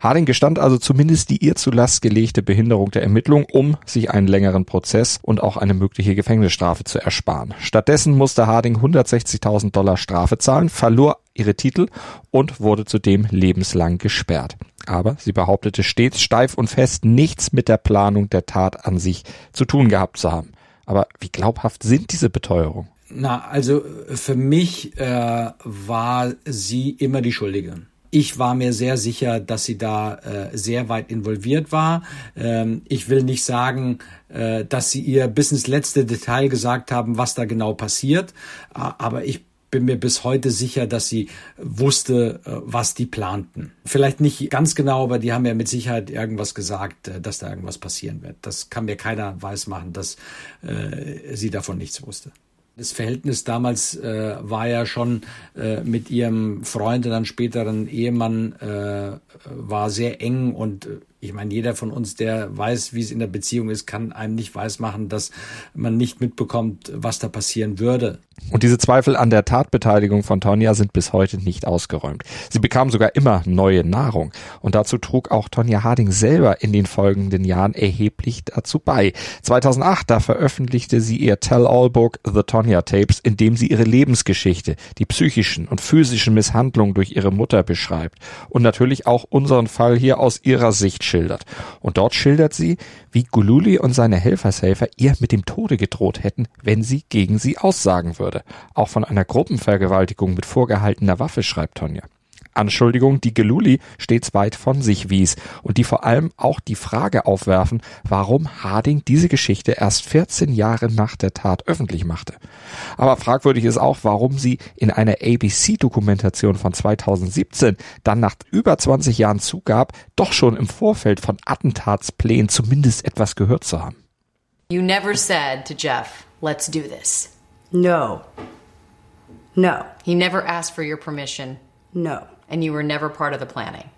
Harding gestand also zumindest die ihr zu Last gelegte Behinderung der Ermittlung, um sich einen längeren Prozess und auch eine mögliche Gefängnisstrafe zu ersparen. Stattdessen musste Harding 160.000 Dollar Strafe zahlen, verlor ihre Titel und wurde zudem lebenslang gesperrt. Aber sie behauptete stets steif und fest, nichts mit der Planung der Tat an sich zu tun gehabt zu haben. Aber wie glaubhaft sind diese Beteuerungen? Na, also für mich äh, war sie immer die Schuldige. Ich war mir sehr sicher, dass sie da äh, sehr weit involviert war. Ähm, ich will nicht sagen, äh, dass sie ihr bis ins letzte Detail gesagt haben, was da genau passiert, aber ich bin mir bis heute sicher, dass sie wusste, äh, was die planten. Vielleicht nicht ganz genau, aber die haben ja mit Sicherheit irgendwas gesagt, äh, dass da irgendwas passieren wird. Das kann mir keiner weismachen, dass äh, sie davon nichts wusste. Das Verhältnis damals äh, war ja schon äh, mit ihrem Freund und dann späteren Ehemann äh, war sehr eng und äh, ich meine, jeder von uns, der weiß, wie es in der Beziehung ist, kann einem nicht weismachen, dass man nicht mitbekommt, was da passieren würde. Und diese Zweifel an der Tatbeteiligung von Tonja sind bis heute nicht ausgeräumt. Sie bekam sogar immer neue Nahrung. Und dazu trug auch Tonja Harding selber in den folgenden Jahren erheblich dazu bei. 2008, da veröffentlichte sie ihr Tell-All-Book The Tonja Tapes, in dem sie ihre Lebensgeschichte, die psychischen und physischen Misshandlungen durch ihre Mutter beschreibt. Und natürlich auch unseren Fall hier aus ihrer Sicht schildert. Und dort schildert sie, wie Gululi und seine Helfershelfer ihr mit dem Tode gedroht hätten, wenn sie gegen sie aussagen würde. Auch von einer Gruppenvergewaltigung mit vorgehaltener Waffe schreibt Tonja. Anschuldigungen, die Geluli stets weit von sich wies und die vor allem auch die Frage aufwerfen, warum Harding diese Geschichte erst 14 Jahre nach der Tat öffentlich machte. Aber fragwürdig ist auch, warum sie in einer ABC-Dokumentation von 2017 dann nach über 20 Jahren zugab, doch schon im Vorfeld von Attentatsplänen zumindest etwas gehört zu haben. You never said to Jeff, let's do this. No. No. He never asked for your permission. No. And you were never part of the planning.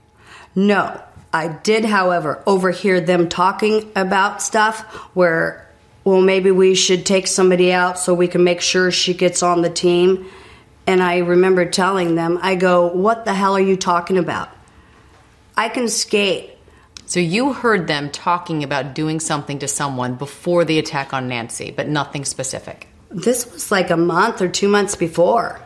No. I did, however, overhear them talking about stuff where, well, maybe we should take somebody out so we can make sure she gets on the team. And I remember telling them, I go, what the hell are you talking about? I can skate. So you heard them talking about doing something to someone before the attack on Nancy, but nothing specific. This was like a month or two months before.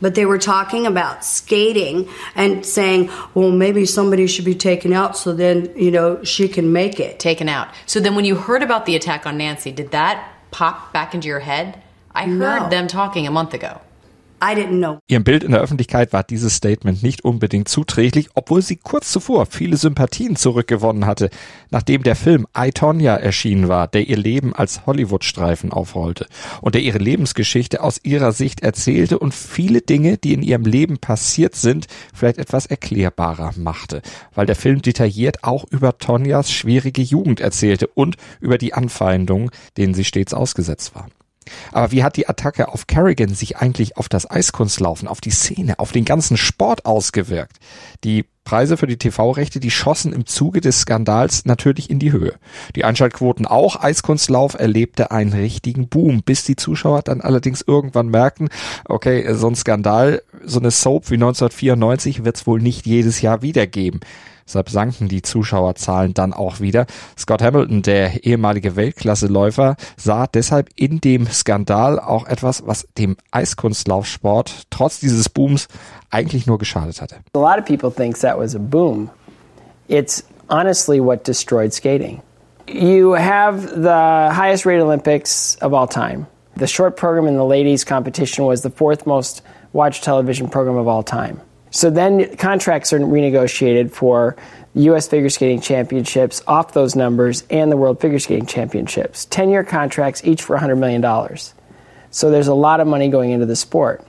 But they were talking about skating and saying, well, maybe somebody should be taken out so then, you know, she can make it. Taken out. So then when you heard about the attack on Nancy, did that pop back into your head? I heard No. them talking a month ago. I didn't know. Ihrem Bild in der Öffentlichkeit war dieses Statement nicht unbedingt zuträglich, obwohl sie kurz zuvor viele Sympathien zurückgewonnen hatte, nachdem der Film I, Tonya erschienen war, der ihr Leben als Hollywood-Streifen aufrollte und der ihre Lebensgeschichte aus ihrer Sicht erzählte und viele Dinge, die in ihrem Leben passiert sind, vielleicht etwas erklärbarer machte, weil der Film detailliert auch über Tonyas schwierige Jugend erzählte und über die Anfeindungen, denen sie stets ausgesetzt war. Aber wie hat die Attacke auf Kerrigan sich eigentlich auf das Eiskunstlaufen, auf die Szene, auf den ganzen Sport ausgewirkt? Die Preise für die TV-Rechte, die schossen im Zuge des Skandals natürlich in die Höhe. Die Einschaltquoten auch. Eiskunstlauf erlebte einen richtigen Boom, bis die Zuschauer dann allerdings irgendwann merkten, okay, so ein Skandal, so eine Soap wie 1994 wird es wohl nicht jedes Jahr wieder geben. Deshalb sanken die Zuschauerzahlen dann auch wieder. Scott Hamilton, der ehemalige Weltklasseläufer, sah deshalb in dem Skandal auch etwas, was dem Eiskunstlaufsport trotz dieses Booms eigentlich nur geschadet hatte. A lot of people think that was a boom. It's honestly what destroyed skating. You have the highest rated Olympics of all time. The short program in the ladies competition was the fourth most watched television program of all time. So then contracts are renegotiated for US Figure Skating Championships off those numbers and the World Figure Skating Championships. 10 year contracts, each for $100 million. So there's a lot of money going into the sport.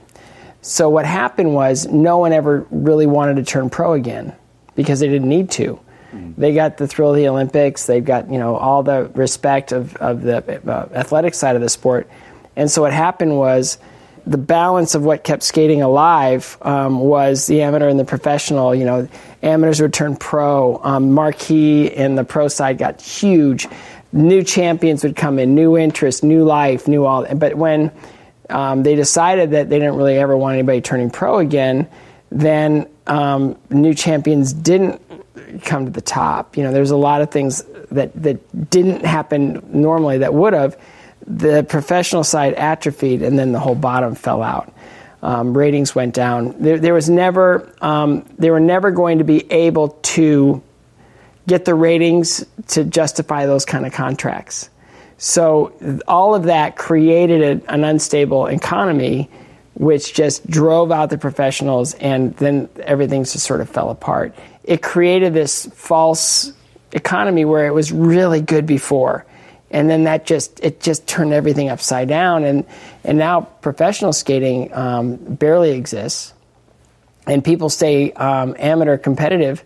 So what happened was no one ever really wanted to turn pro again because they didn't need to. They got the thrill of the Olympics. They've got you know all the respect of, of the uh, athletic side of the sport, and so what happened was the balance of what kept skating alive um, was the amateur and the professional. You know, amateurs would turn pro. Um, marquee and the pro side got huge. New champions would come in, new interest, new life, new all. But when um, they decided that they didn't really ever want anybody turning pro again, then um, new champions didn't come to the top. You know, there's a lot of things that, that didn't happen normally that would have. The professional side atrophied, and then the whole bottom fell out. Um, ratings went down. There, there was never, um, they were never going to be able to get the ratings to justify those kind of contracts. So all of that created a, an unstable economy which just drove out the professionals, and then everything just sort of fell apart. It created this false economy where it was really good before and then that just it just turned everything upside down. And and now professional skating um, barely exists. And people stay um, amateur competitive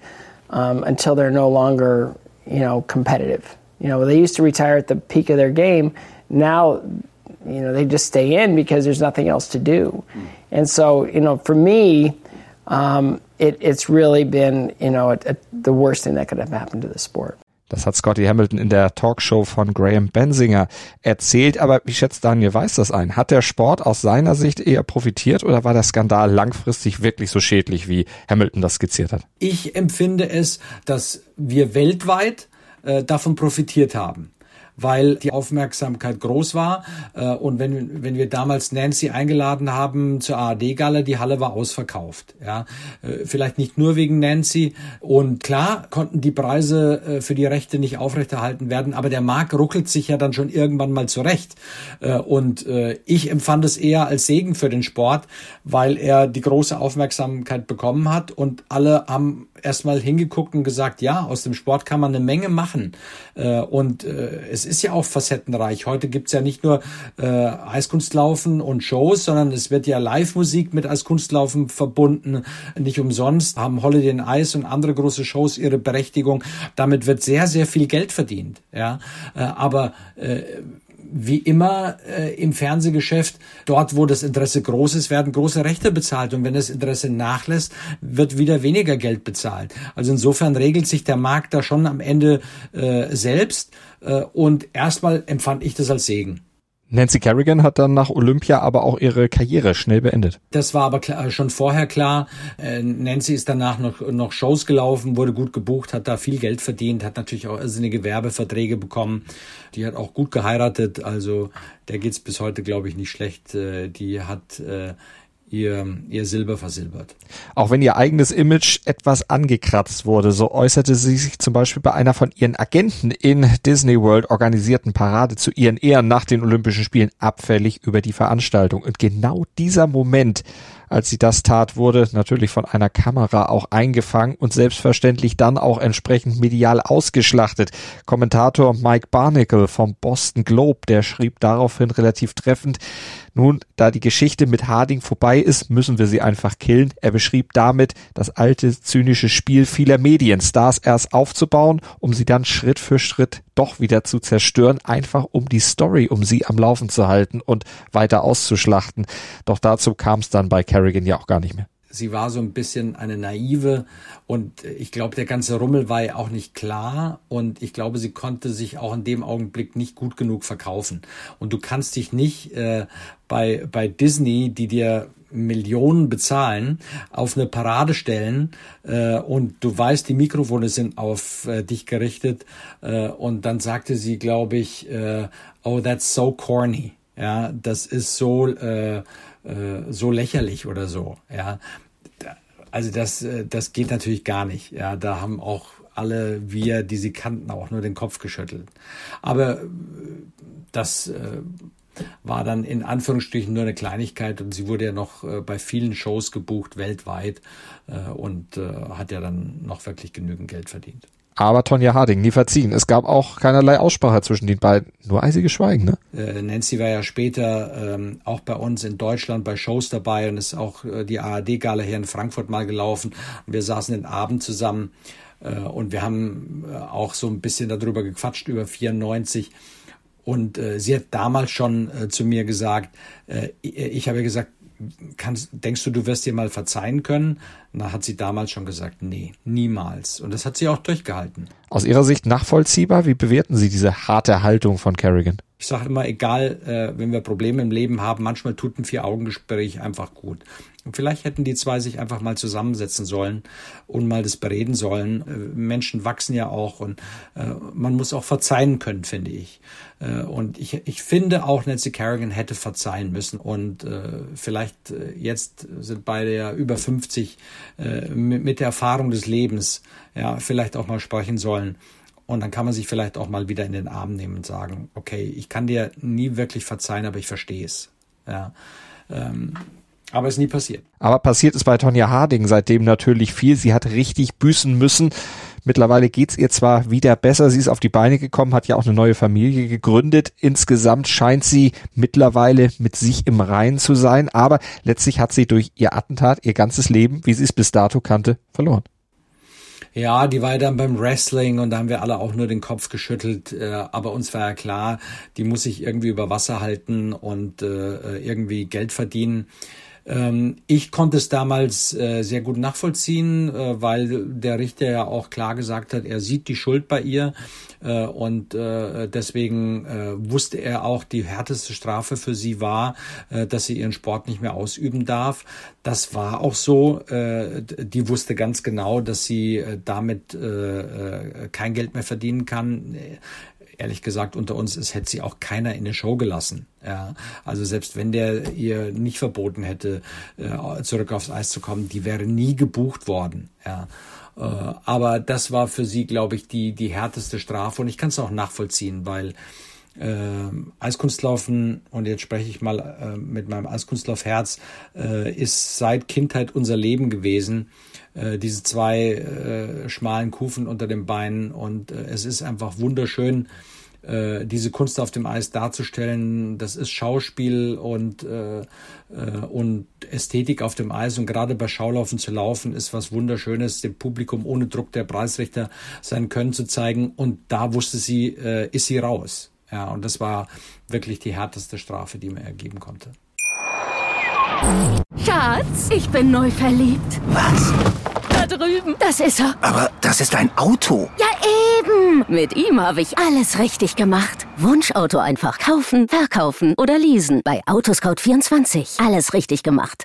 um, until they're no longer you know competitive. You know they used to retire at the peak of their game. Now you know they just stay in because there's nothing else to do. Mm. and so you know for me um, it, it's really been you know a, a, the worst thing that could have happened to the sport Das hat Scotty Hamilton in der Talkshow von Graham Bensinger erzählt. Aber wie schätzt Daniel Weiß das ein? Hat der Sport aus seiner Sicht eher profitiert oder war der Skandal langfristig wirklich so schädlich, wie Hamilton das skizziert hat? Ich empfinde es, dass wir weltweit äh, davon profitiert haben weil die Aufmerksamkeit groß war. Äh, und wenn, wenn wir damals Nancy eingeladen haben zur ARD-Gala, die Halle war ausverkauft. Ja, äh, vielleicht nicht nur wegen Nancy. Und klar konnten die Preise äh, für die Rechte nicht aufrechterhalten werden, aber der Markt ruckelt sich ja dann schon irgendwann mal zurecht. Und ich empfand es eher als Segen für den Sport, weil er die große Aufmerksamkeit bekommen hat und alle haben erstmal hingeguckt und gesagt, ja, aus dem Sport kann man eine Menge machen. Und es ist ja auch facettenreich. Heute gibt's ja nicht nur äh, Eiskunstlaufen und Shows, sondern es wird ja Live-Musik mit Eiskunstlaufen verbunden. Nicht umsonst haben Holiday in Ice und andere große Shows ihre Berechtigung. Damit wird sehr, sehr viel Geld verdient. Ja, äh, aber äh, wie immer äh, im Fernsehgeschäft, dort wo das Interesse groß ist, werden große Rechte bezahlt und wenn das Interesse nachlässt, wird wieder weniger Geld bezahlt. Also insofern regelt sich der Markt da schon am Ende äh, selbst äh, und erstmal empfand ich das als Segen. Nancy Kerrigan hat dann nach Olympia aber auch ihre Karriere schnell beendet. Das war aber klar, schon vorher klar. Äh, Nancy ist danach noch, noch Shows gelaufen, wurde gut gebucht, hat da viel Geld verdient, hat natürlich auch irrsinnige Werbeverträge bekommen. Die hat auch gut geheiratet, also der geht's bis heute, glaube ich, nicht schlecht. Äh, die hat äh, ihr, ihr Silber versilbert. Auch wenn ihr eigenes Image etwas angekratzt wurde, so äußerte sie sich zum Beispiel bei einer von ihren Agenten in Disney World organisierten Parade zu ihren Ehren nach den Olympischen Spielen abfällig über die Veranstaltung. Und genau dieser Moment als sie das tat, wurde natürlich von einer Kamera auch eingefangen und selbstverständlich dann auch entsprechend medial ausgeschlachtet. Kommentator Mike Barnicle vom Boston Globe, der schrieb daraufhin relativ treffend, nun, da die Geschichte mit Harding vorbei ist, müssen wir sie einfach killen. Er beschrieb damit das alte zynische Spiel vieler Medienstars erst aufzubauen, um sie dann Schritt für Schritt doch wieder zu zerstören, einfach um die Story um sie am Laufen zu halten und weiter auszuschlachten. Doch dazu kam es dann bei Kerrigan ja auch gar nicht mehr. Sie war so ein bisschen eine naive und ich glaube, der ganze Rummel war ja auch nicht klar und ich glaube, sie konnte sich auch in dem Augenblick nicht gut genug verkaufen. Und du kannst dich nicht äh, bei, bei Disney, die dir Millionen bezahlen, auf eine Parade stellen äh, und du weißt, die Mikrofone sind auf äh, dich gerichtet äh, und dann sagte sie, glaube ich, äh, oh, that's so corny. Ja, das ist so äh, äh, so lächerlich oder so. Ja, also das, äh, das geht natürlich gar nicht. Ja, da haben auch alle wir, die sie kannten, auch nur den Kopf geschüttelt. Aber äh, das äh, war dann in Anführungsstrichen nur eine Kleinigkeit und sie wurde ja noch bei vielen Shows gebucht weltweit und hat ja dann noch wirklich genügend Geld verdient. Aber Tonja Harding, nie verziehen. Es gab auch keinerlei Aussprache zwischen den beiden. Nur eisiges Schweigen, ne? Äh, Nancy war ja später ähm, auch bei uns in Deutschland bei Shows dabei und ist auch äh, die ARD-Gala hier in Frankfurt mal gelaufen. Wir saßen den Abend zusammen äh, und wir haben äh, auch so ein bisschen darüber gequatscht, über 94. Und äh, sie hat damals schon äh, zu mir gesagt, ich habe gesagt, kannst, denkst du, du wirst dir mal verzeihen können? Da hat sie damals schon gesagt, nee, niemals. Und das hat sie auch durchgehalten. Aus Ihrer Sicht nachvollziehbar? Wie bewerten Sie diese harte Haltung von Kerrigan? Ich sage immer, egal, äh, wenn wir Probleme im Leben haben, manchmal tut ein Vier-Augen-Gespräch einfach gut. Und vielleicht hätten die zwei sich einfach mal zusammensetzen sollen und mal das bereden sollen. Äh, Menschen wachsen ja auch und äh, man muss auch verzeihen können, finde ich. Äh, und ich, ich finde auch, Nancy Kerrigan hätte verzeihen müssen. Und vielleicht jetzt sind beide ja über 50 äh, mit, mit der Erfahrung des Lebens, ja, vielleicht auch mal sprechen sollen. Und dann kann man sich vielleicht auch mal wieder in den Arm nehmen und sagen, okay, ich kann dir nie wirklich verzeihen, aber ich verstehe es. Ja. Ähm, Aber ist nie passiert. Aber passiert ist bei Tonja Harding seitdem natürlich viel. Sie hat richtig büßen müssen. Mittlerweile geht's ihr zwar wieder besser, sie ist auf die Beine gekommen, hat ja auch eine neue Familie gegründet. Insgesamt scheint sie mittlerweile mit sich im Reinen zu sein, aber letztlich hat sie durch ihr Attentat ihr ganzes Leben, wie sie es bis dato kannte, verloren. Ja, die war ja dann beim Wrestling und da haben wir alle auch nur den Kopf geschüttelt. Äh, aber uns war ja klar, die muss sich irgendwie über Wasser halten und äh, irgendwie Geld verdienen. Ähm, ich konnte es damals äh, sehr gut nachvollziehen, äh, weil der Richter ja auch klar gesagt hat, er sieht die Schuld bei ihr äh, und deswegen wusste er auch, die härteste Strafe für sie war, dass sie ihren Sport nicht mehr ausüben darf. Das war auch so. Die wusste ganz genau, dass sie damit kein Geld mehr verdienen kann ehrlich gesagt unter uns ist, hätte sie auch keiner in eine Show gelassen. Ja, also selbst wenn der ihr nicht verboten hätte, äh, zurück aufs Eis zu kommen, die wäre nie gebucht worden. Ja, äh, aber das war für sie, glaube ich, die die härteste Strafe und ich kann es auch nachvollziehen, weil äh, Eiskunstlaufen, und jetzt spreche ich mal äh, mit meinem Eiskunstlaufherz, äh, ist seit Kindheit unser Leben gewesen. Äh, diese zwei äh, schmalen Kufen unter den Beinen und äh, es ist einfach wunderschön, äh, diese Kunst auf dem Eis darzustellen. Das ist Schauspiel und, äh, und Ästhetik auf dem Eis und gerade bei Schaulaufen zu laufen ist was Wunderschönes, dem Publikum ohne Druck der Preisrichter sein Können zu zeigen und da wusste sie, äh, ist sie raus. Ja, und das war wirklich die härteste Strafe, die mir ergeben konnte. Schatz, ich bin neu verliebt. Was? Da drüben. Das ist er. Aber das ist ein Auto. Ja, eben. Mit ihm habe ich alles richtig gemacht. Wunschauto einfach kaufen, verkaufen oder leasen. Bei Autoscout24. Alles richtig gemacht.